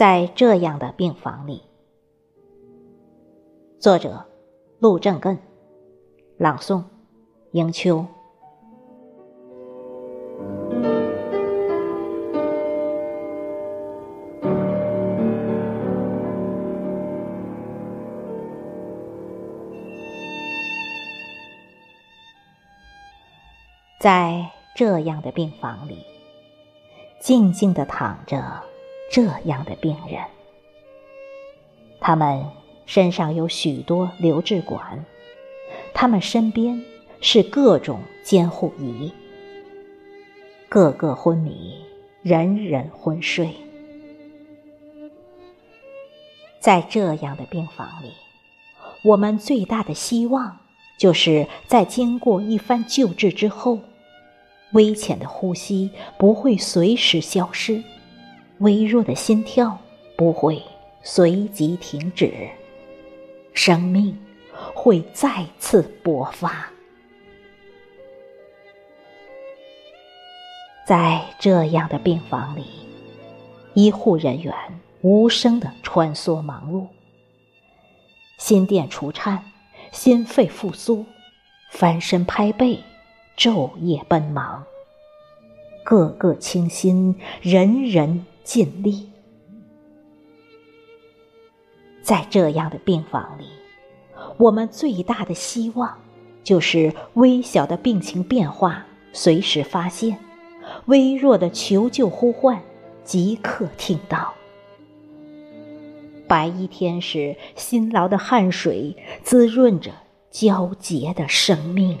在这样的病房里，作者陆正根，朗诵迎秋。在这样的病房里，静静的躺着这样的病人，他们身上有许多留置管，他们身边是各种监护仪，个个昏迷，人人昏睡。在这样的病房里，我们最大的希望，就是在经过一番救治之后。微浅的呼吸不会随时消失，微弱的心跳不会随即停止，生命会再次勃发。在这样的病房里，医护人员无声的穿梭忙碌，心电除颤，心肺复苏，翻身拍背。昼夜奔忙，个个倾心，人人尽力。在这样的病房里，我们最大的希望就是微小的病情变化随时发现，微弱的求救呼唤即刻听到。白衣天使辛劳的汗水滋润着皎洁的生命。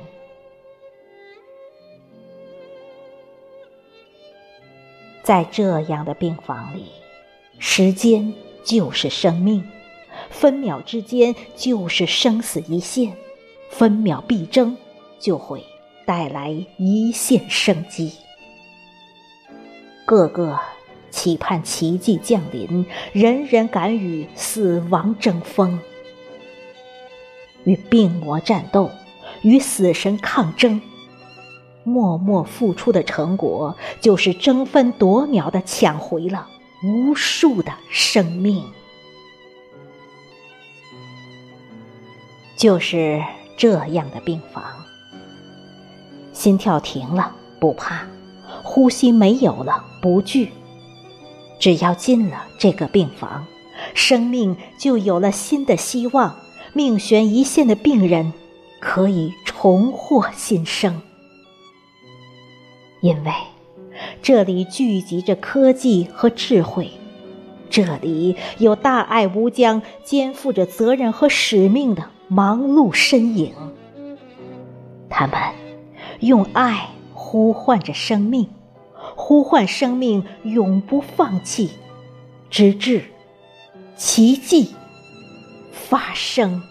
在这样的病房里，时间就是生命，分秒之间就是生死一线，分秒必争就会带来一线生机。个个期盼奇迹降临，人人敢与死亡争锋，与病魔战斗，与死神抗争。默默付出的成果，就是争分夺秒的抢回了无数的生命。就是这样的病房，心跳停了不怕，呼吸没有了不惧，只要进了这个病房，生命就有了新的希望。命悬一线的病人，可以重获新生。因为这里聚集着科技和智慧，这里有大爱无疆、肩负着责任和使命的忙碌身影。他们用爱呼唤着生命，呼唤生命永不放弃，直至奇迹发生。